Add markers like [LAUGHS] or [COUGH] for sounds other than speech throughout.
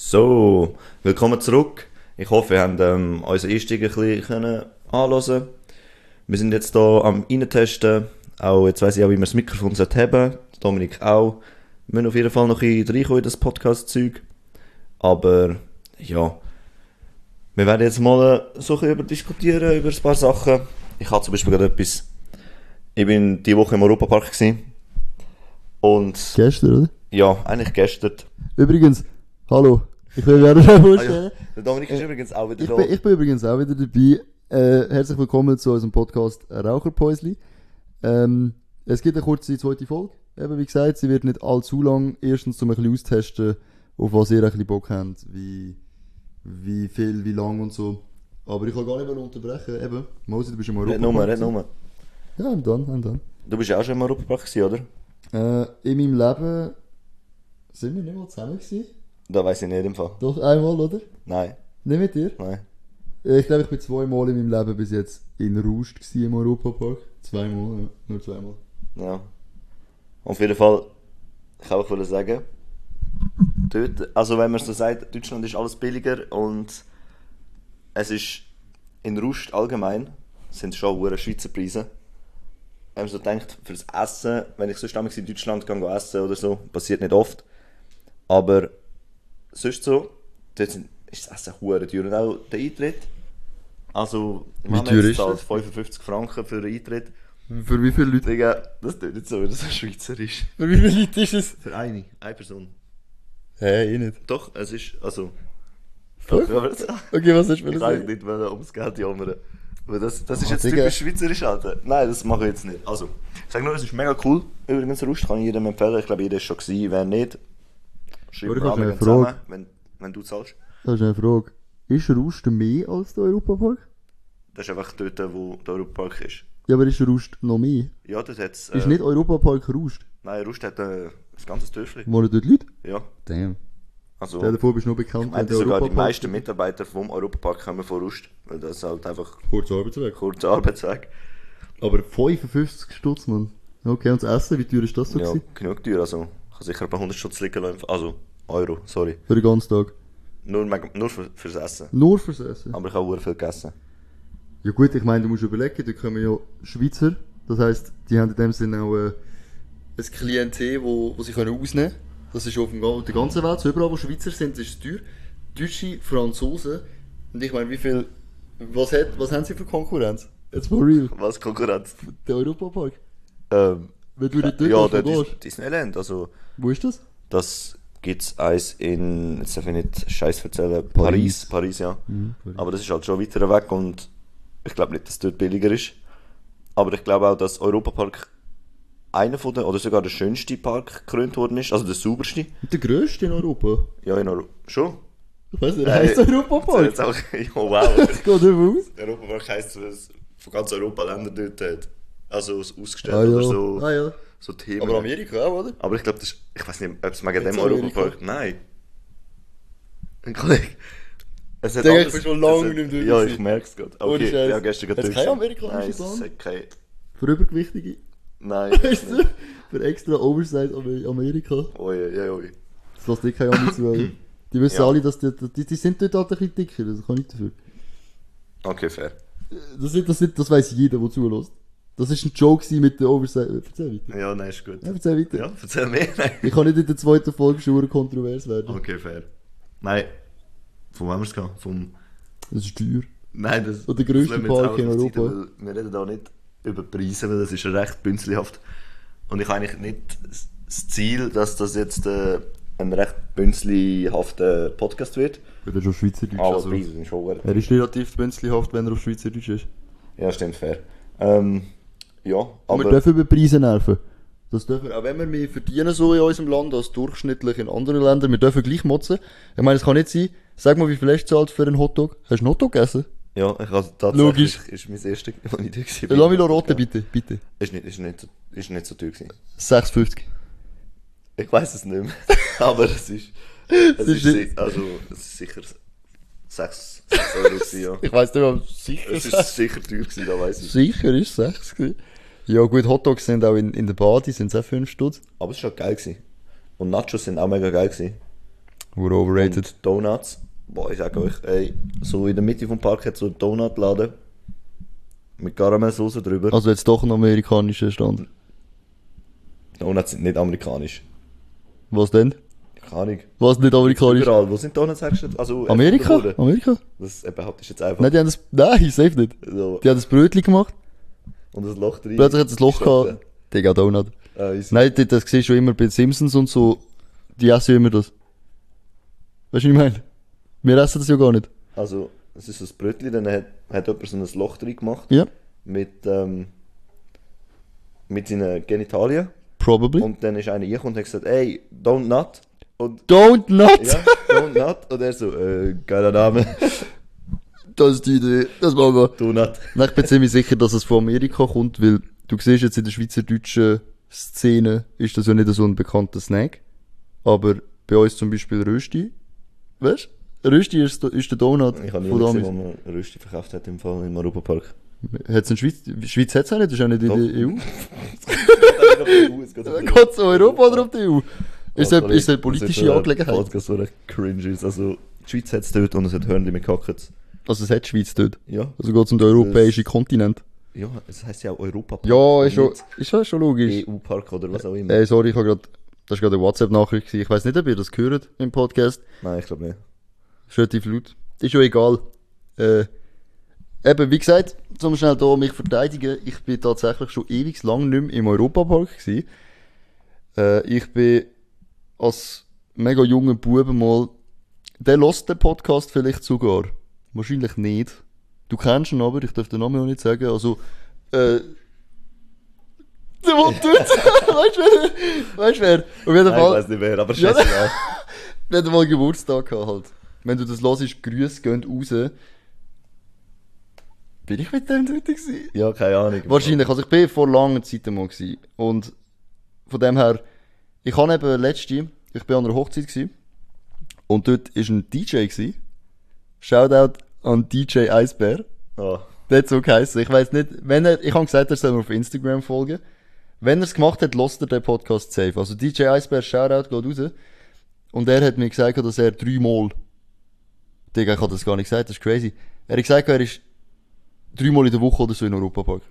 So, willkommen zurück. Ich hoffe, ihr habt ähm, unseren Einstieg ein bisschen anhören Wir sind jetzt hier am Reintesten. Auch, jetzt weiss ich auch, wie man das Mikrofon haben. Dominik auch. Wir müssen auf jeden Fall noch ein bisschen reinkommen in das Podcast-Zeug. Aber, ja. Wir werden jetzt mal äh, so ein bisschen über diskutieren, über ein paar Sachen. Ich habe zum Beispiel gerade etwas... Ich bin diese Woche im Europapark gewesen. Und, Gestern, oder? ja, eigentlich gestern. Übrigens, hallo. Ich will gerne schon Ah, ja. vorstellen. Der Dominik ist übrigens auch wieder Ich da. bin, ich bin übrigens auch wieder dabei. Äh, herzlich willkommen zu unserem Podcast Raucherpäusli. Ähm, es gibt eine kurze zweite Folge. Eben, wie gesagt, sie wird nicht allzu lang. Erstens, um ein bisschen austesten, auf was ihr ein bisschen Bock habt, wie, wie viel, wie lang und so. Aber ich kann gar nicht mehr unterbrechen. Eben, Mosi, du bist im Red Europa. Nummer, red Nummer. Ja, und dann, und dann. Du bist ja auch schon im Europapark oder? Äh, in meinem Leben sind wir nicht mal zusammen gewesen. Da weiß ich nicht im Fall. Doch, einmal, oder? Nein, Nicht mit dir? nein. Äh, Ich glaube, ich bin zweimal in meinem Leben bis jetzt in Rust im Europapark. Zweimal, ja. Nur zweimal. Ja. Auf jeden Fall, ich kann auch sagen, dort, also wenn man so sagt, Deutschland ist alles billiger und es ist in Rust allgemein, sind schon hohe Schweizer Preise. Wenn man so denkt, fürs Essen, wenn ich sonst damals in Deutschland gehe essen oder so, passiert nicht oft. Aber sonst so, dort sind, ist das Essen hure teuer und auch der Eintritt. Also, Wie ist zahlt das? 55 Franken für den Eintritt. Für wie viele Leute? Digga, das tut nicht so, dass es schweizerisch Für wie viele Leute ist es? Für eine, eine Person. Hä, ich nicht. Doch, es ist, also... Das- Okay, was hast du Ich für kann sagen? nicht mehr ums Geld jammern. Aber das, das ist Ah, jetzt Digga. typisch schweizerisch, Alter. Nein, das mache ich jetzt nicht. Also, ich sage nur, es ist mega cool. Übrigens, Rust kann ich jedem empfehlen. Ich glaube, jeder ist schon gewesen. Wer nicht, schreib mir an, wir zusammen, wenn, wenn du zahlst. Das ist eine Frage. Ist Rust mehr als der Europapark? Das ist einfach dort, wo der Europapark ist. Ja, aber ist Rust noch mehr? Ja, dort hat es... Ist nicht Europapark Rust? Nein, Rust hat äh, ganzes Dörfli. Wohnen dort Leute? Ja. Damn. Also... Stell dir vor, bist du nur bekannt, Ich meine, der sogar die meisten Mitarbeiter vom Europapark kommen von Rust. Weil das halt einfach Kurzer Arbeitsweg. kurzer Arbeitsweg. Aber 55 Stutz, Mann. Okay, und das Essen, wie teuer ist das so Ja, gewesen? genug teuer. Also, ich habe sicher ein paar hundert Stutz liegen lassen. Also, Euro, sorry. Für den ganzen Tag. Nur, nur für, fürs Essen. Nur fürs Essen? Aber ich habe sehr viel gegessen. Ja gut, ich meine, du musst überlegen, da kommen ja Schweizer, das heisst, die haben in dem Sinne auch äh, ein Klientel, wo, wo sie können ausnehmen können. Das ist auf dem, ga- auf der ganzen Welt, so überall wo Schweizer sind, ist es teuer. Deutsche, Franzosen, und ich meine, wie viel, was, hat, was haben sie für Konkurrenz? Jetzt for real. Was Konkurrenz? Der Europapark. Ähm, Wenn du nicht ja, ja, Dis Disneyland. Also, Wo ist das? das gibt es eins in, jetzt darf ich nicht Scheiß erzählen, Paris. Paris. Paris, ja. Paris. Aber das ist halt schon weiter weg und ich glaube nicht, dass es dort billiger ist. Aber ich glaube auch, dass Europapark einer von den, oder sogar der schönste Park gekrönt worden ist. Also der sauberste. Der grösste in Europa. Ja, in Europa. Schon? Ich weiß nicht, Äh, heisst Jetzt Europapark. Jetzt auch, [LAUGHS] ja, wow. [LAUGHS] Ich gehe davon aus. Der Europapark heisst, dass es von ganz Europa Länder dort hat. Also aus- ausgestellt Ah oder ja. so, Ah ja. so Themen. Aber Amerika auch, oder? Aber ich glaube, das ist, ich weiß nicht, ob es wegen dem Amerika? Europapark. Nein. Ein Kollege. Es hat ich bin schon lange nicht mehr Ja, ich merke es gerade. Ohne Okay, Scheiß. ja, gestern gerade durch. kein amerikanisches Nein, es Land? kein... Für Übergewichtige. Nein. [LAUGHS] Weißt du? Für extra Oversize Amer- Amerika. Oi, oi, oi. Das lässt dir keine Ahnung zu. [CLEARS THROAT] Die wissen Ja. alle, dass die, die, die sind dort halt ein bisschen dicker, das kann ich dafür. Okay, fair. Das, das, das weiß jeder, der zulässt. Das war ein Joke mit der Oversize. Erzähl weiter. Ja, nein, ist gut. Ja, erzähl weiter. Ja, erzähl mehr. Nein. Ich kann nicht in der zweiten Folge schon kontrovers werden. Okay, fair. Nein. Von wem wir es gehen? Vom... Das ist teuer. Nein, das, Oder der grösste Park in Europa. Weil Wir reden da nicht über Preise, weil das ist recht bünzlihaft. Und ich habe eigentlich nicht das Ziel, dass das jetzt äh, ein recht bünzlihafter Podcast wird. Weil er schon Schweizerdeutsch Aber also. Preise sind schon. Er ist relativ bünzlihaft, wenn er auf Schweizerdeutsch ist. Ja, stimmt, fair. Ähm, ja, Aber wir dürfen über Preise nerven. Das dürfen, auch wenn wir mehr verdienen so in unserem Land als durchschnittlich in anderen Ländern, wir dürfen gleich motzen. Ich meine, es kann nicht sein, sag mal, wie viel hast du zahlt für einen Hotdog? Hast du einen Hotdog gegessen? Ja, ich habe tatsächlich... Logisch. Ist mein erstes, [LAUGHS] was ich da Ja, lass mich noch roten, bitte, bitte. Ist nicht, ist nicht, so- ist nicht so teuer gewesen. 6,50. Ich weiß es nicht mehr. [LAUGHS] aber es ist... Es ist ist, also, es ist sicher 6 Euro gewesen, ja. Ich weiss nicht, ob sicher Es ist sicher teuer gewesen, da weiss ich. Sicher ist 6 gewesen. Ja gut, Hotdogs sind auch in, in der Badi, sind auch 5 Stutz. Aber es war schon geil gewesen. Und Nachos sind auch mega geil gewesen. Wurde overrated. Und Donuts. Boah, ich sag euch, ey, so in der Mitte vom Park hat so ein Donutladen. Mit Karamellsoße drüber. Also jetzt doch ein amerikanischer Stand. Donuts sind nicht amerikanisch. Was denn? Keine Ahnung. Was nicht amerikanisch? Überall. Wo sind Donuts hergestellt? Also, Amerika? Amerika? Das behaupte ich jetzt einfach. Nein, die haben das, nein, safe nicht. So. Die haben das Brötchen gemacht, Und das Loch drin. plötzlich hat es ein Loch gehabt. Digga, Donut. Easy. Nein, das, das siehst du immer bei den Simpsons und so, die essen immer das. Weißt du, was ich meine? Wir essen das ja gar nicht. Also, es ist so ein Brötchen, dann hat, hat jemand so ein Loch drin gemacht. Ja, Mit, ähm, mit seinen Genitalien. probably. Und dann ist einer reingekommen und hat gesagt, ey, don't nut. Und, Don't not! ja, don't nut. Und er so, äh, geiler Name. [LAUGHS] Das ist die Idee, das machen wir. Do nut. Nein, ich bin ziemlich sicher, dass es von Amerika kommt, weil du siehst jetzt in der schweizerdeutschen Szene ist das ja nicht so ein bekannter Snack. Aber bei uns zum Beispiel Rösti. Weißt du? Rösti ist, ist der Donut Ich habe nie von gesehen, wo man Rösti verkauft hat im Fall im Europapark. Hat's in Schweiz, Schweiz hat's auch nicht, das ist auch nicht in der EU. [LAUGHS] Es geht um die EU. Geht es Europa oder um die EU? Ist das, ist eine politische Angelegenheit? Podcast, so cringe ist. Also, die Schweiz hat es dort und es hat Hörnli mit Kackets. Also es hat die Schweiz dort. Ja. Also geht es um den europäischen Kontinent. Ja, es heisst ja auch Europapark. Ja, ist schon, ist schon, schon logisch. EU-Park oder was auch immer. Ey, sorry, ich habe gerade, das war gerade eine WhatsApp-Nachricht. Ich weiß nicht, ob ihr das gehört im Podcast. Nein, ich glaube nicht. Relativ laut. Ist schon egal. Äh, eben, wie gesagt, zum schnell da mich verteidigen, ich bin tatsächlich schon ewig lang nicht mehr im Europapark gewesen. Äh, ich bin als mega junger Bube mal, der lost den Podcast vielleicht sogar. Wahrscheinlich nicht. Du kennst ihn aber, ich darf den Namen auch nicht sagen, also, äh, der will dort, [LAUGHS] weißt du wer, weißt du wer, auf jeden Nein, ich Fall, weiß nicht wer, aber Ja. scheißegal. [LAUGHS] wenn du mal Geburtstag gehabt halt. Wenn du das hörst, Grüße gehen raus. Bin ich mit dem dort gewesen? Ja, keine Ahnung. Wahrscheinlich, also ich bin vor langer Zeit mal gewesen. Und von dem her, ich habe eben letzte, ich bin an einer Hochzeit gewesen. Und dort ist ein DJ gewesen. Shoutout an DJ Eisbär. Ah, Der hat so geheißen. Ich weiß nicht, wenn er, ich habe gesagt, er soll mir auf Instagram folgen. Wenn er es gemacht hat, lost er den Podcast safe. Also DJ Eisbär, Shoutout, geht raus. Und er hat mir gesagt, dass er dreimal, Digga, ich habe das gar nicht gesagt, das ist crazy. Er hat gesagt, er ist dreimal in der Woche oder so in Europapark.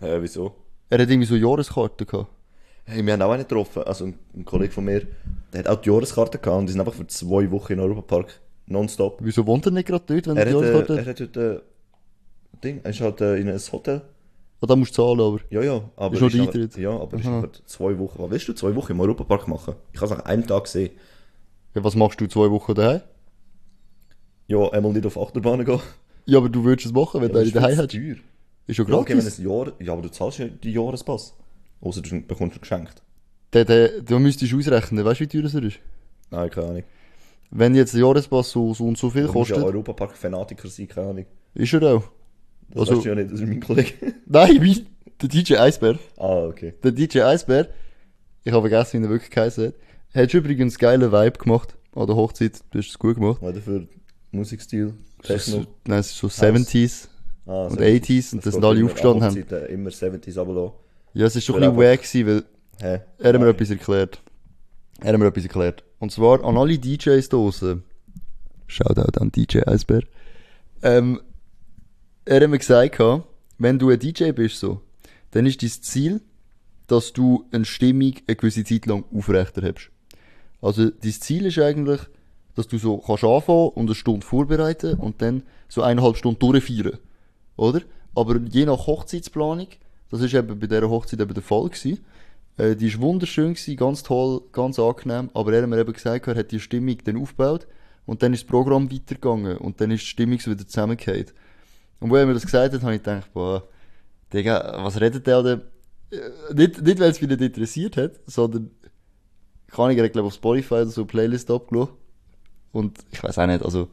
hä, wieso? Er hat irgendwie so Jahreskarten gehabt. Hey, wir haben auch einen getroffen. Also ein, ein Kollege von mir, der hat auch die Jahreskarte gehabt und die sind einfach für zwei Wochen in Europapark. Nonstop. Wieso wohnt er nicht gerade dort, wenn er, Er die hat, äh, er hat? dort, äh, Ding, er ist halt äh, in ein Hotel. Ah, da musst du zahlen, aber. Ja, ja, aber Ist noch der Eintritt? Ja, aber ist einfach zwei Wochen. Was willst du zwei Wochen im Europapark machen? Ich habe es nach einem Tag gesehen. Ja, was machst du zwei Wochen daheim? Ja, einmal nicht auf Achterbahnen gehen. Ja, aber du würdest es machen, wenn Ja, du daheim zu teuer. Ist Ja, okay, wenn gratis. es Jahr, ja, aber du zahlst ja die Jahrespass. Außer du bekommst ihn geschenkt. Der, der, du müsstest ausrechnen, weißt du, wie teuer das ist? Nein, keine Ahnung. Wenn jetzt der Jahrespass so, so und so viel Du musst ja kostet, Europapark-Fanatiker sein, keine Ahnung. ist er auch. Das Also- weißt du ja nicht, das ist mein Kollege. [LAUGHS] Nein, wie? Der DJ Eisbär. ah, okay. Der DJ Eisbär, ich habe vergessen, wie er wirklich geheißen hat, hat übrigens geile Vibe gemacht an der Hochzeit. Du hast es gut gemacht. Was für Musikstil? Techno? So, nein, es ist so 70s. Ah, und 70s. 80s und Das das sind alle aufgestanden an haben. Hochzeiten Immer 70s runterlassen. Ja, es ist schon ein bisschen wack gewesen, weil Hä? er hat mir etwas erklärt. Er hat mir etwas erklärt. Und zwar an alle DJs draussen. Shoutout an DJ Eisbär. Ähm, er hat mir gesagt, wenn du ein DJ bist, so, dann ist dein Ziel, dass du eine Stimmung eine gewisse Zeit lang aufrechterhebst. Also, dein Ziel ist eigentlich, dass du so kannst anfangen und eine Stunde vorbereiten und dann so eineinhalb Stunden durchfeiern. Oder? Aber je nach Hochzeitsplanung, das ist eben bei dieser Hochzeit eben der Fall gewesen, äh, die ist wunderschön gewesen, ganz toll, ganz angenehm, aber er hat mir eben gesagt, er hat die Stimmung dann aufgebaut und dann ist das Programm weitergegangen und dann ist die Stimmung so wieder zusammengefallen. Und wo er mir das gesagt hat, habe ich gedacht, boah, Digga, was redet der denn? Äh, Nicht, nicht weil es mich nicht interessiert hat, sondern, kann ich, er hat, glaube auf Spotify oder so eine Playlist abgelassen. Und ich weiß auch nicht, also,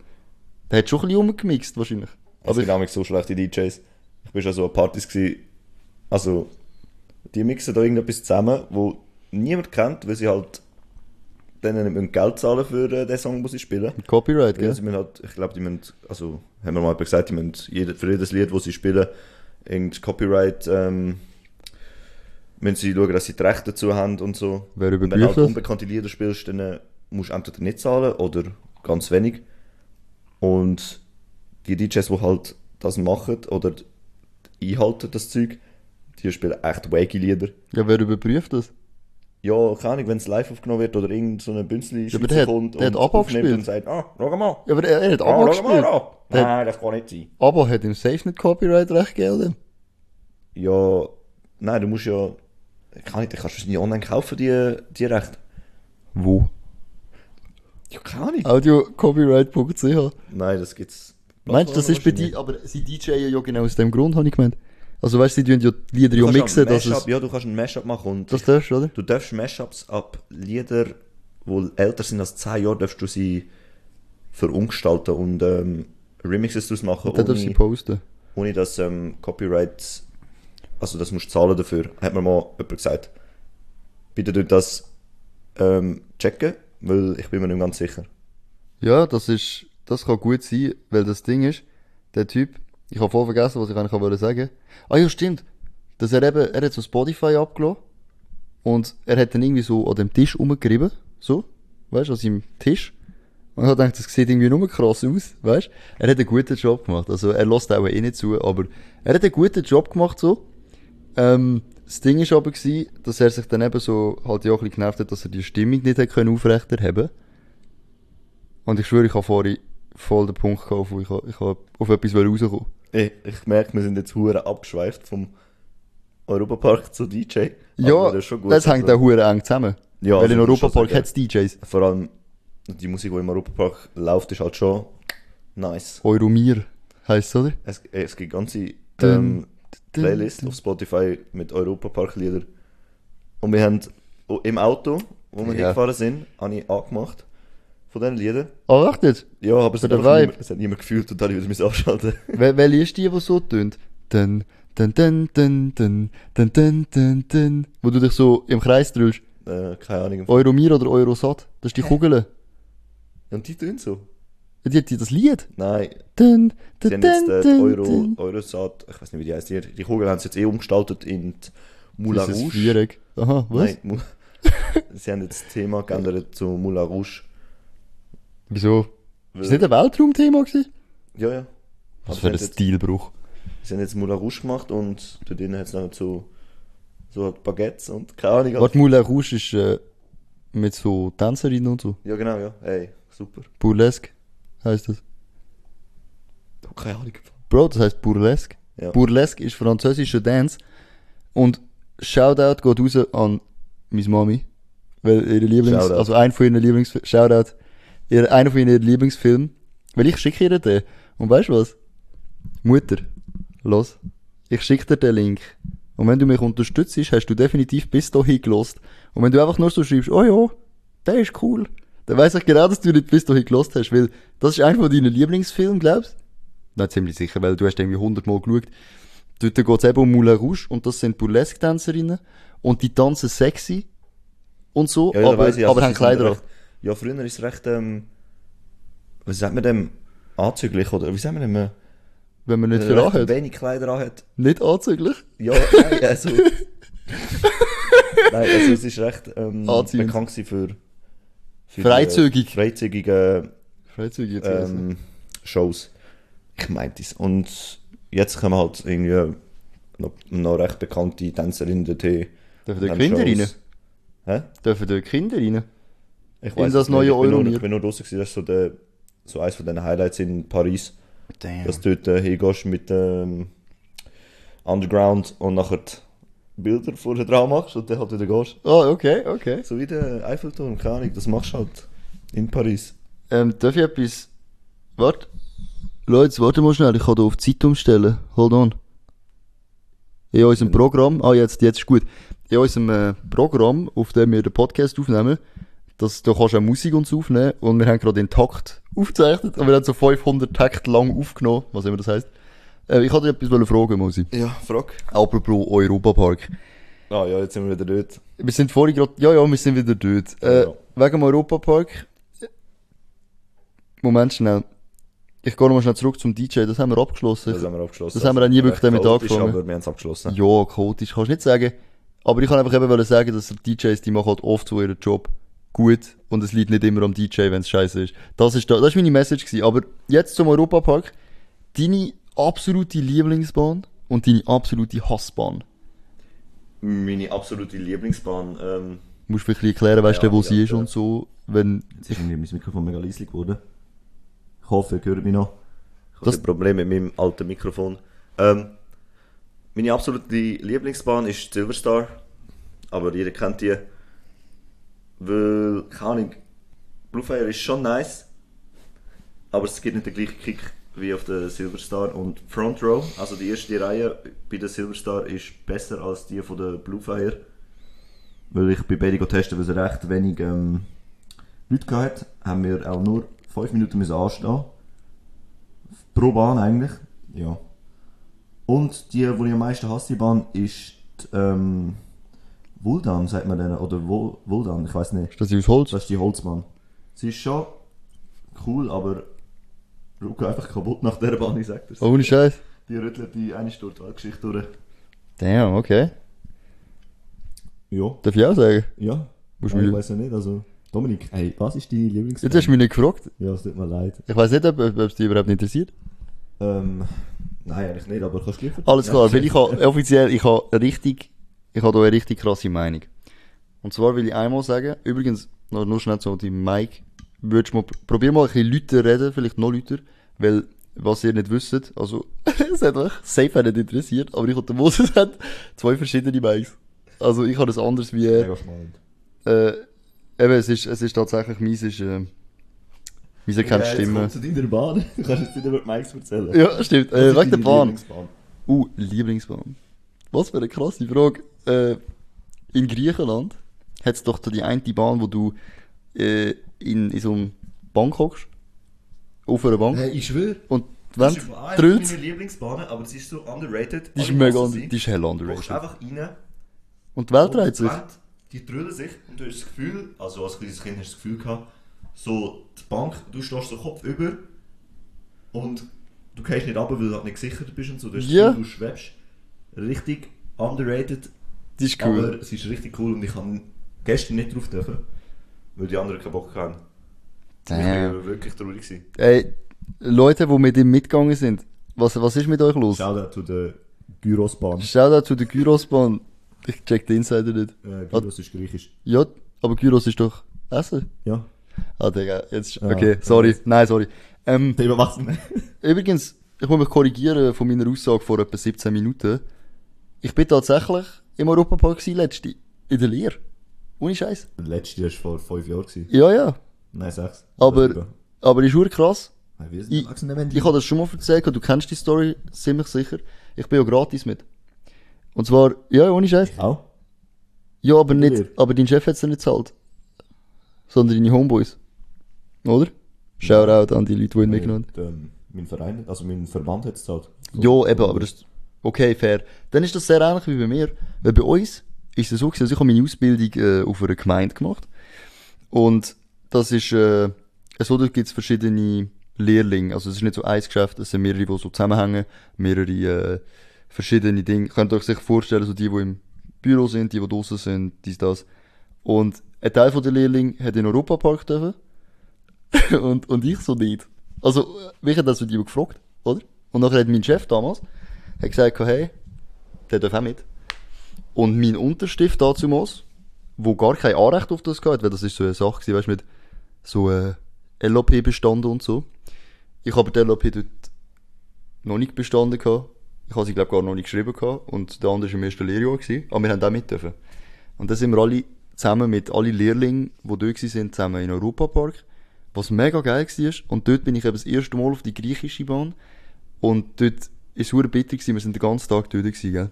der hat schon ein bisschen rumgemixt, wahrscheinlich. Es Aber sind auch so schlechte DJs. Ich bin schon so an Partys gewesen. Also, die mixen da irgendetwas zusammen, wo niemand kennt, weil sie halt denen nicht Geld zahlen für äh, den Song, den sie spielen. mit Copyright, Ja, sie müssen halt, ich glaube, die müssen, also, haben wir mal gesagt, die müssen jede, für jedes Lied, das sie spielen, irgendein Copyright, ähm, müssen sie schauen, dass sie die Rechte dazu haben und so. Wer Und wenn du halt überprüft unbekannte Lieder spielst, dann äh, musst du entweder nicht zahlen oder ganz wenig. Und die DJs, die halt das machen oder einhalten, das Zeug, die spielen echt wacky Lieder. Ja, wer überprüft das? Ja, keine Ahnung, wenn es live aufgenommen wird oder irgend so ein Bünzli Ja, aber der hat- kommt der hat ABBA aufnimmt und sagt, ah, schau mal. Ja, aber er, er hat Ah, schau mal gespielt. da. Der- Nein, das kann nicht sein. ABBA hat im Safe nicht Copyright-Recht gegeben. Ja, nein, du musst ja, kann nicht, kannst du es nicht online kaufen, die, die Rechte. Wo? Ja, keine Ahnung. Audiocopyright.ch Nein, das gibt's. Meinst du, das ist bei dir, aber sie DJen ja genau aus dem Grund, habe ich gemeint. Also weißt du, sie tun ja die Lieder ja mixen, dass es... Ja, du kannst ein Mashup machen und Das darfst du, oder? du darfst Mashups ab Lieder, die älter sind als 10 Jahre, darfst du sie verumgestalten und ähm, Remixes daraus machen, Und dann darfst du sie posten. ohne dass ähm, Copyright, also das musst du zahlen dafür, hat mir mal jemand gesagt. Bitte tut das ähm, checken, weil ich bin mir nicht ganz sicher. Ja, das ist, das kann gut sein, weil das Ding ist, der Typ, ich habe voll vergessen, was ich eigentlich wollte sagen. Ah ja, stimmt. Dass er eben, er hat so Spotify abgelassen und er hat dann irgendwie so an dem Tisch rumgerieben, so, weißt du, an seinem Tisch. Und ich hab gedacht, das sieht irgendwie nur krass aus, weißt Er hat einen guten Job gemacht, also er lässt auch eh nicht zu, aber er hat einen guten Job gemacht, so. Ähm, das Ding ist aber gewesen, dass er sich dann eben so halt ja ein bisschen genervt hat, dass er die Stimmung nicht hat können und ich schwöre, ich habe vorhin voll den Punkt gehabt, wo ich, ich hab auf etwas rauskommen Ich, ich merke, wir sind jetzt hure abgeschweift vom Europapark zu DJ. Ja, das, ist schon gut, also- hängt auch hure eng zusammen. Ja, Weil also in Europapark hat es DJs. Vor allem die Musik, die im Europapark läuft, ist halt schon nice. Euromir heisst oder? Es, es gibt ganze ähm, Playlists auf Spotify mit Europapark-Lieder. Und wir haben o- im Auto, wo wir Ja. hingefahren sind, habe ich angemacht von diesen Liedern. Ah, echt jetzt? Ja, aber es hat, einfach niemand, es hat niemand gefühlt und dann habe ich müssen abschalten. [LAUGHS] Wel welche ist die, die so tönt? Dun, dun, dun, dun, dun, dun, dun, dun, dun. Wo du dich so im Kreis drüllst. äh, keine Ahnung. Euromir oder Eurosat? Das ist die Kugel. Und die tun so. Die hat die das Lied. Nein, Dun, sie dun, haben jetzt äh, dun, die dun, Euro. Eurosat, ich weiß nicht, wie die heißt. Die, die Kugel haben sie jetzt eh umgestaltet in Moulin Rouge. Viereck. Aha, was? Nein, [LAUGHS] sie haben jetzt das Thema geändert zu Moulin Rouge. Wieso? Ist das nicht ein Weltraumthema gewesen? Ja, ja. Was sie für ein Stilbruch. Sie haben jetzt Moulin Rouge gemacht und dort drinnen hat es noch so, so Baguettes und keine Ahnung. Warte, Moulin Rouge ist äh, mit so Tänzerinnen und so. Ja, genau, ja. Hey, super. Burlesque heisst das. Keine Ahnung. Bro, das heisst Burlesque. Ja. Burlesque ist französischer Dance. Und Shoutout geht raus an meine Mami. Weil ihre Lieblings... Shoutout. Also ein von ihren Lieblingsfilmen... Shoutout. Ihr, einer von ihren Lieblingsfilmen. Weil ich schicke ihr den. Und weißt du was? Mutter, los. Ich schicke dir den Link. Und wenn du mich unterstützt, hast du definitiv bis dahin gelost. Und wenn du einfach nur so schreibst, oh ja, der ist cool, dann weiss ich genau, dass du nicht bis dahin gelost hast, weil das ist einer von deinen Lieblingsfilmen, glaubst du? Nein, ziemlich sicher, weil du hast irgendwie hundertmal geschaut. Dort geht es eben um Moulin Rouge und das sind Burlesque-Tänzerinnen und die tanzen sexy und so, Ja, aber, ich, also aber sie haben Kleider an. Ja, früher ist es recht, ähm, was sagt man dem? Anzüglich oder wie sagt man dem? äh, Wenn man nicht viel anhat. wenig Kleider anhat. Nicht anzüglich. Ja, nein, also. [LAUGHS] nein, also es ist recht ähm, Anziehend. bekannt für, für Freizügig. Die, äh, freizügige Freizügig jetzt ähm, ähm, Shows. Ich meinte es. Und jetzt kommen halt irgendwie noch, noch recht bekannte Tänzerinnen dorthin. Dürfen da Kinder Shows. rein? Hä? Dürfen da Kinder rein? Ich In weiss das neue ich bin nur, Euronier. ich bin nur gewesen, das ist so, der, so eines von den Highlights in Paris. Damn. Dass du dort äh, hingehst mit ähm, Underground und nachher die Bilder vorher dran machst und dann halt wieder gehst. Oh, okay, okay. So wie der Eiffelturm, keine Ahnung, das machst du halt in Paris. Ähm, darf ich etwas... Warte. Leute, warte mal schnell, ich kann da auf die Zeit umstellen. Hold on. In unserem Programm... Ah, jetzt, jetzt ist gut. In unserem äh, Programm, auf dem wir den Podcast aufnehmen, das, da kannst du auch Musik uns aufnehmen und wir haben gerade den Takt aufgezeichnet und wir haben so 500 Takte lang aufgenommen, was immer das heisst. Äh, ich dich etwas fragen, Mosi. Ja, frag. Apropos Europapark. Ah ja, jetzt sind wir wieder dort. Wir sind vorhin gerade, ja, ja, wir sind wieder dort. Äh, Ja. Wegen dem Europapark. Moment schnell. Ich gehe nochmal schnell zurück zum DJ, das haben wir abgeschlossen. Das haben wir abgeschlossen. Das haben wir auch nie wirklich damit angefangen. Aber wir haben es abgeschlossen. Ja, chaotisch kannst du nicht sagen. Aber ich kann einfach eben sagen, dass die DJs, die machen halt oft so ihren Job. Gut und es liegt nicht immer am DJ, wenn es scheiße ist. Das ist, da, das ist meine Message gewesen. Aber jetzt zum Europapark. Deine absolute Lieblingsbahn und deine absolute Hassbahn. Meine absolute Lieblingsbahn, ähm, Musst du vielleicht erklären, weißt du, Ja, wo ja, sie ist ja. und so. Wenn, jetzt ist irgendwie mein Mikrofon mega leislich geworden. Ich hoffe, ihr hört mich noch. Ich habe Das- ein Problem mit meinem alten Mikrofon. Ähm, meine absolute Lieblingsbahn ist Silverstar. Aber jeder kennt die. Weil, keine Ahnung, Bluefire ist schon nice. Aber es gibt nicht den gleichen Kick wie auf der Silverstar. Und Front Row, also die erste Reihe bei der Silverstar, ist besser als die von der Bluefire. Weil ich bei beiden testen, weil es recht wenig ähm, Leute gehabt haben wir auch nur 5 Minuten müssen anstehen. Pro Bahn eigentlich. Ja. Und die, die ich am meisten hasse, die Bahn, ist die, ähm, Vuldan, sagt man denen. Oder Vuldan, ich weiß nicht. ist das aus Holz? Das ist die Holzbahn. Sie ist schon cool, aber ruckt einfach kaputt nach dieser Bahn, ich sag dir's. Ohne Scheiß. Die rüttelt die eine Stunde die Weltgeschichte durch. Damn, okay. Ja. Darf ich auch sagen? Ja. Musst Aber du ich weiß ja nicht, also... Dominik, hey, was ist deine Lieblingsbahn? Jetzt hast du mich nicht gefragt. Ja, es tut mir leid. Ich weiß nicht, ob, ob es dich überhaupt interessiert. Ähm, nein, eigentlich nicht, aber kannst du gleich Alles klar, Ja, weil ich habe offiziell, ich habe richtig, ich habe da eine richtig krasse Meinung. Und zwar will ich einmal sagen, übrigens, noch nur schnell so die Mike, würdest du mal, probier mal ein bisschen Leute reden, vielleicht noch Leute, weil, was ihr nicht wisst, also, [LAUGHS] es hat euch safe auch nicht interessiert, aber ich und der Moses hat zwei verschiedene Mikes. Also, ich habe das anders wie er. Spannend. Äh, eben, es ist, es ist tatsächlich meins, ist, äh, meins erkennt Stimmen. zu deiner Bahn. [LAUGHS] Du kannst jetzt nicht über die Mikes erzählen. Ja, stimmt, äh, wegen der Bahn. Lieblingsbahn? Uh, Lieblingsbahn. Was für eine krasse Frage. Äh, in Griechenland hat es doch da die eine Bahn, wo du äh, in, in so einem Bank hockst. Auf einer Bank. Hey, ich schwöre. Und die Das ist eine drüllt. meiner Lieblingsbahnen, aber sie ist so underrated. Die ist Alle mega hassen under, die ist hell Du underrated. kommst einfach rein. Und die Welt dreht sich. die Wand, Die drüllen sich und du hast das Gefühl, also als kleines Kind hast du das Gefühl gehabt, so die Bank, du stehst so Kopf über und du gehst nicht runter, weil du halt nicht gesichert bist und so. Du hast das Ja. Gefühl, du schwebst. Richtig underrated, Die ist cool. aber es ist richtig cool und ich habe gestern nicht drauf dürfen, weil die anderen keinen Bock haben. Ich Damn. war wirklich traurig. gewesen. Ey, Leute, die mit ihm mitgegangen sind, was, was ist mit euch los? Shoutout zu der Gyrosbahn. Shoutout zu der Gyrosbahn. Ich check den Insider nicht. Äh, Gyros ist griechisch. Ja, aber Gyros ist doch Essen. Ja. Ah, Digga, jetzt, Ja, okay, sorry. Nein, sorry. Ähm, Thema nicht. [LAUGHS] Übrigens, ich muss mich korrigieren von meiner Aussage vor etwa 17 Minuten. Ich bin tatsächlich im Europapark gewesen, letzte. In der Lehre. Ohne Scheiß. Letzte war vor fünf Jahren. Gewesen. Ja, ja. Nein, sechs. Aber, aber ist ur krass. Nein, wie ist Ich, wenn ich habe das schon mal erzählt, du kennst die Story ziemlich sicher. Ich bin ja gratis mit. Und zwar, ja, ohne Scheiß. Auch? Ja, aber nicht, aber dein Chef hat es nicht gezahlt. Sondern deine Homeboys. Oder? Shoutout an die Leute, die ihn mitgenommen haben. Ähm, mein Verein, also mein Verband hat es gezahlt. Ja, eben, aber das, okay, fair. Dann ist das sehr ähnlich wie bei mir. Weil bei uns ist es so gewesen, also ich habe meine Ausbildung äh, auf einer Gemeinde gemacht. Und das ist, äh, so, da gibt es verschiedene Lehrlinge. Also es ist nicht so ein Geschäft, es sind mehrere, die so zusammenhängen, mehrere äh, verschiedene Dinge. Könnt ihr euch sich vorstellen, so die, die im Büro sind, die, die draußen sind, dies, das. Und ein Teil der Lehrling hat in den Europapark dürfen. [LAUGHS] und, und ich so nicht. Also, mich hat das so die gefragt, oder? Und nachher hat mein Chef damals hat gesagt, hey, der darf auch mit. Und mein Unterstift damals, wo gar kein Anrecht auf das gehabt, weil das ist so eine Sache gewesen, weißt mit so äh, LAP bestanden und so. Ich habe die LAP dort noch nicht bestanden gehabt. Ich habe sie, glaube gar noch nicht geschrieben gehabt. Und der andere war im ersten Lehrjahr gewesen. Aber wir haben auch mit dürfen. Und dann sind wir alle zusammen mit allen Lehrlingen, die dort sind, zusammen in Europapark. Was mega geil war. Und dort bin ich eben das erste Mal auf die griechische Bahn. Und dort ist super bitter gewesen. Wir sind den ganzen Tag dort gewesen, gell.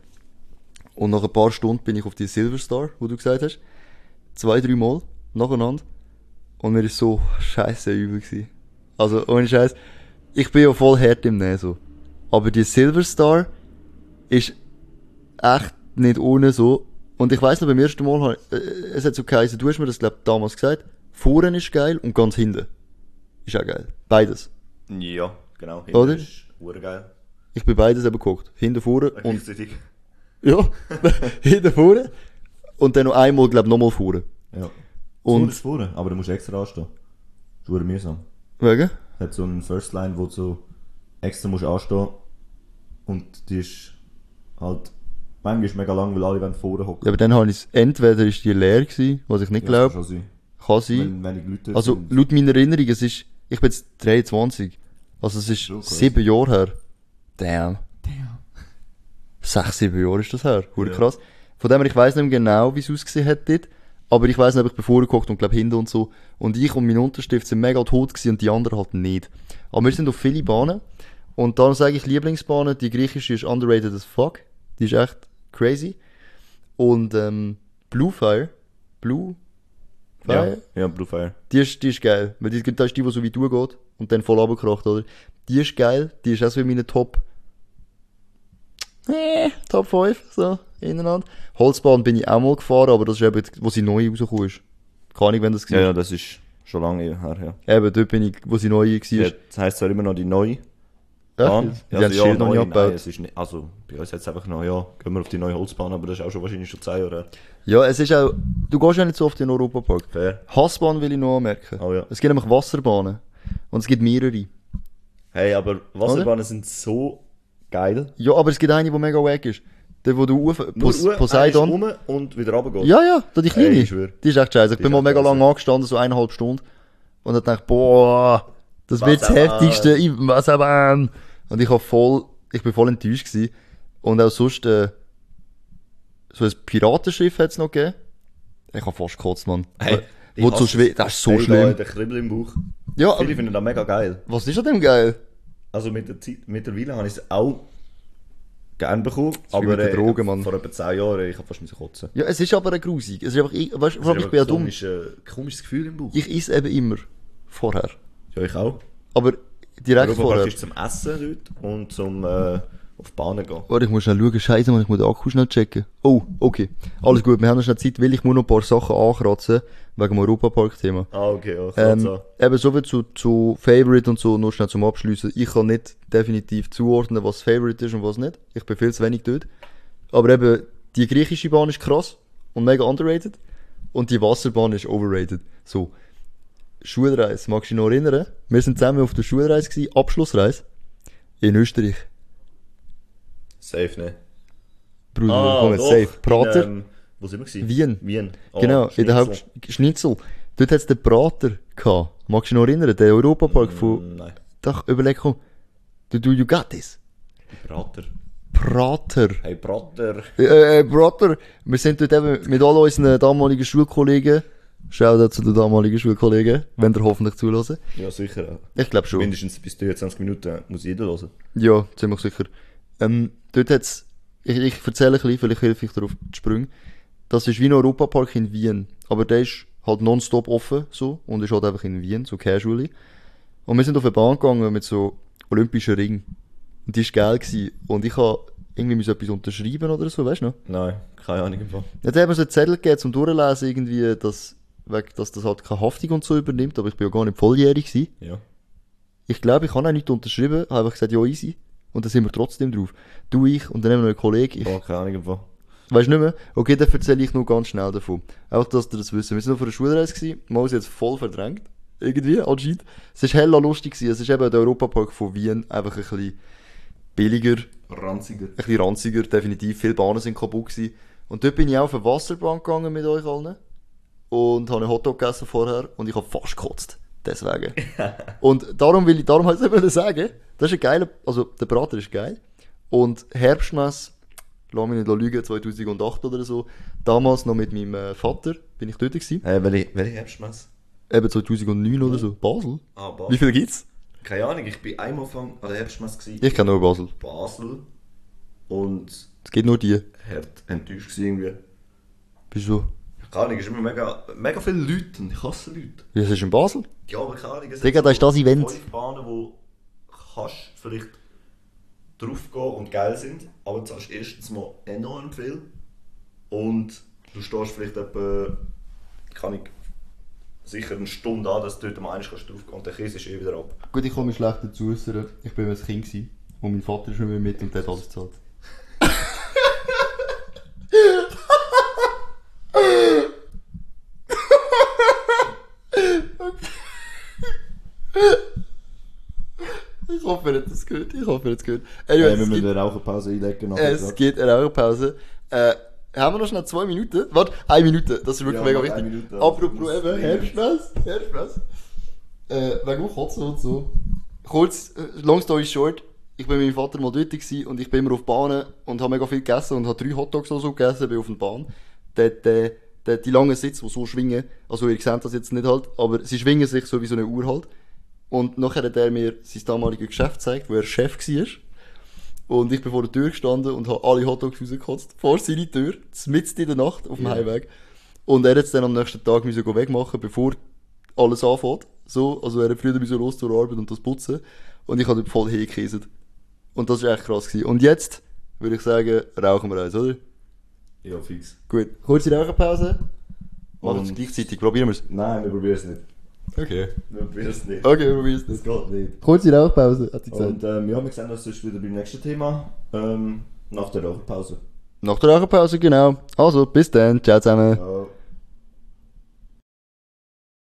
Und nach ein paar Stunden bin ich auf die Silver Star, wo du gesagt hast. Zwei, drei Mal nacheinander. Und mir ist so scheiße übel gewesen. Also, ohne Scheiß. Ich bin ja voll hart im Nähen, so. Aber die Silver Star ist echt nicht ohne so. Und ich weiss noch, beim ersten Mal, ich- äh, es hat so geheißen, du hast mir das, glaub damals gesagt, vorne ist geil und ganz hinten. Ist auch geil. Beides. Ja, genau. Oder? ist urgeil. Ich bin beides eben geguckt. Hinten vorne und, ja, [LAUGHS] hinten vorne. Und dann noch einmal, glaub nochmal vorne. Ja. Und vorne, aber du musst extra anstehen. Das ist mühsam. wegen? hat so einen First Line, wo du so extra musst anstehen und die ist halt manchmal mega lang, weil alle wollen vorne hocken. Ja, aber dann habe ich es, entweder ist die leer gewesen, was ich nicht Ja, glaube, kann sein. kann sein. Wenn wenig Leute Also, sind. laut meiner Erinnerung, es ist, ich bin jetzt 23. Also, es ist So sieben Jahre her. Damn. Sechs, sieben Jahre ist das her. Hure Ja. krass. Von dem her, ich weiss nicht mehr genau, wie es ausgesehen hat dort. Aber ich weiss nicht, ich bin vorgeguckt und glaub hinten und so. Und ich und mein Unterstift sind mega tot gewesen und die anderen halt nicht. Aber wir sind auf viele Bahnen. Und darum sage ich Lieblingsbahnen. Die griechische ist underrated as fuck. Die ist echt crazy. Und, ähm, Bluefire. Blue? ja, Fire? ja, Blue Fire. Die ist, die ist geil. Weil die, da ist die, die so wie du geht und dann voll runtergekracht, oder? Die ist geil. Die ist auch so in meinen Top. Äh, Top 5, so, ineinander. Holzbahn bin ich auch mal gefahren, aber das ist eben, wo sie neu rausgekommen ist. Keine Ahnung, wenn das Ja, war. ja, das ist schon lange her, ja. Eben, dort bin ich, wo sie neu war. ja das heisst zwar immer noch die neue Ja, die haben das ja, Schild noch nicht abgebaut. Nein, nicht, also bei uns jetzt einfach noch, ja, gehen wir auf die neue Holzbahn, aber das ist auch schon wahrscheinlich schon 10 Jahre. Ja, es ist auch, du gehst ja nicht so oft in den Europapark. Fair. Hassbahn will ich noch anmerken. Oh ja. Es gibt nämlich Wasserbahnen. Und es gibt mehrere. Hey, aber Wasserbahnen sind so geil. Ja, aber es gibt eine, die mega wack ist. Der, wo du auf, Pos Nur Poseidon. rum und wieder runtergehen. Ja, ja, da die kleine. Ey, ich schwör. die ist echt scheiße. Ich Die bin mal mega lange angestanden, so eineinhalb Stunden. Und dann dachte ich, boah, das wird das heftigste im Wasserbahn. Und ich hab voll, ich bin voll enttäuscht gewesen. Und auch sonst, äh, so ein Piratenschiff hat's noch gegeben. Ich hab fast gekotzt, Mann. Hey, ich Wo zu schwer, es. das ist so Hey, Da, schlimm. der Kribbel im Bauch. Ja, aber Viele finden das mega geil. was ist an dem geil? Also mit der Zeit, mittlerweile habe ich es auch gern bekommen. Aber äh, Drogen, Mann. vor etwa 10 Jahren, ich habe fast müssen kotzen. Ja, es ist aber ein grusig. Es ist einfach, ich, weißt, vor allem, ich bin ja dumm. Komisch, äh, komisches Gefühl im Bauch. Ich esse eben immer. Vorher. Ja, ich auch. Aber direkt Europa vorher. praktisch zum Essen dort und zum äh, auf Bahnen gehen. Warte, ich muss schnell schauen. Scheiße, ich muss den Akku schnell checken. Oh, okay. Alles gut, wir haben noch schnell Zeit, weil ich muss noch ein paar Sachen ankratzen, wegen dem Europapark-Thema. Ah, okay, ja. Ähm, an. eben so viel zu, zu Favorite und so, nur schnell zum Abschliessen. Ich kann nicht definitiv zuordnen, was Favorite ist und was nicht. Ich bin viel zu wenig dort. Aber eben, die griechische Bahn ist krass und mega underrated. Und die Wasserbahn ist overrated. So. Schulreise, magst du dich noch erinnern? Wir sind zusammen auf der Schulreise gewesen, Abschlussreise. In Österreich. Safe, ne? Bruder, komm jetzt, safe. Prater. In, ähm, wo sind wir gewesen? Wien. Wien. Oh, Genau, in der Schnitzel. Haupt Schnitzel. Dort hat's den Prater gehabt. Magst du dich noch erinnern? Der Europapark von, Mm, Nein, doch, überleg, komm. Du, du, you got this. Prater. Prater. Hey, Prater. Äh, äh, Prater. Wir sind dort eben mit all unseren damaligen Schulkollegen. Shoutout zu den damaligen Schulkollegen, wenn ihr hoffentlich zulassen. Ja, sicher. Ich glaube schon. Mindestens bis 23 Minuten muss jeder hören. Ja, ziemlich sicher. Ähm, dort hat's, ich, ich erzähle ein bisschen, vielleicht helfe ich dir auf die Sprünge. Das ist wie ein Europapark in Wien. Aber der ist halt nonstop offen, so. Und ist halt einfach in Wien, so casually. Und wir sind auf eine Bahn gegangen mit so olympischen Ring. Und die ist geil gewesen. Und ich habe irgendwie müssen etwas unterschreiben oder so, weißt du noch? Nein, keine Ahnung. Fall. Jetzt haben wir so einen Zettel gegeben zum Durchlesen, irgendwie, dass, dass das halt keine Haftung und so übernimmt, aber ich bin ja gar nicht volljährig gewesen. Ja. Ich glaube, ich habe auch nicht unterschrieben, habe einfach gesagt, ja, easy. Und dann sind wir trotzdem drauf. Du, ich und dann haben wir noch einen Kollegen. Ich, Oh, keine Ahnung. Fall. Weißt du nicht mehr? Okay, dann erzähle ich nur ganz schnell davon. Auch, dass ihr das wissen. Wir sind auf einer Schulreise gewesen. Mal ist jetzt voll verdrängt. Irgendwie, anscheinend. Es ist hella lustig gewesen. Es ist eben der Europapark von Wien. Einfach ein bisschen billiger, ein Ranziger. bisschen ranziger, definitiv. Viele Bahnen sind kaputt gewesen. Und dort bin ich auch auf eine Wasserbahn gegangen mit euch allen. Und habe einen Hotdog gegessen vorher. Und ich habe fast gekotzt. Deswegen. [LAUGHS] und darum will ich, darum halt eben sagen, das ist ein geiler, also der Brater ist geil. Und Herbstmess, lass mich nicht lügen, 2008 oder so, damals noch mit meinem äh, Vater, bin ich dort gewesen. Hey, welche, welche Herbstmesse? Eben 2009 oder so. Basel? Ah, Wie viel gibt's? Keine Ahnung, ich bin einmal von, an der Herbstmesse gewesen. Ich kenne nur Basel. Basel. Und Es geht nur die. hart enttäuscht gewesen irgendwie. Wieso? Keine Ahnung, es ist immer mega, mega viele Leute und ich hasse Leute. Ja, es ist in Basel. Ja, aber keine Ahnung. Es Digga, hat da ist das Event. Fünf Bahnen, wo kannst vielleicht draufgehen und geil sind, aber du zahlst erstens mal enorm viel und du stehst vielleicht etwa, kann ich sicher eine Stunde an, dass du dort mal einmal kannst draufgehen und der Käse ist eh wieder ab. Gut, ich mich schlecht dazu äußern. Ich bin ein Kind gewesen. Und mein Vater ist mit mir mit und der hat alles gezahlt. Hoffe, er hat das gehört. Ich hoffe, er hat das gehört. Anyway, wir es, müssen gibt, eine Raucherpause einlegen. es gerade. gibt eine Raucherpause. Äh, haben wir noch schnell zwei Minuten? Warte, eine Minute. Das ist wirklich Ja, mega wichtig. Minute. Apropos eben. Herbstmess. Herbstmess. Äh, wegen dem Kotzen und so. Kurz, äh, long story short. Ich bin mit meinem Vater mal dort gewesen und ich bin immer auf Bahnen und habe mega viel gegessen und habe drei Hotdogs oder so gegessen, bin auf der Bahn. Dort, äh, dort die langen Sitze, die so schwingen, also ihr seht das jetzt nicht halt, aber sie schwingen sich so wie so eine Uhr halt. Und nachher hat er mir sein damaliges Geschäft gezeigt, wo er Chef war. Und ich bin vor der Tür gestanden und habe alle Hotdogs rausgekotzt. Vor seine Tür, mitten in der Nacht auf dem Ja. Heimweg. Und er hat es dann am nächsten Tag müssen wegmachen, bevor alles anfängt. So, also er hat früher müssen los zur Arbeit und das putzen. Und ich habe voll hingekäset. Und das war echt krass gewesen. Und jetzt, würde ich sagen, rauchen wir eins, oder? Ja, fix. Gut. Kurze Raucherpause. Machen wir es gleichzeitig, probieren wir es. Nein, wir probieren es nicht. Okay. Wir probieren es nicht. Okay, wir probieren es Das geht nicht. Kurze Rauchpause, hat sie gesagt. Und ähm, ja, wir sehen uns sonst wieder beim nächsten Thema. Ähm, nach der Raucherpause. Nach der Raucherpause, genau. Also, bis dann. Ciao zusammen. Ja.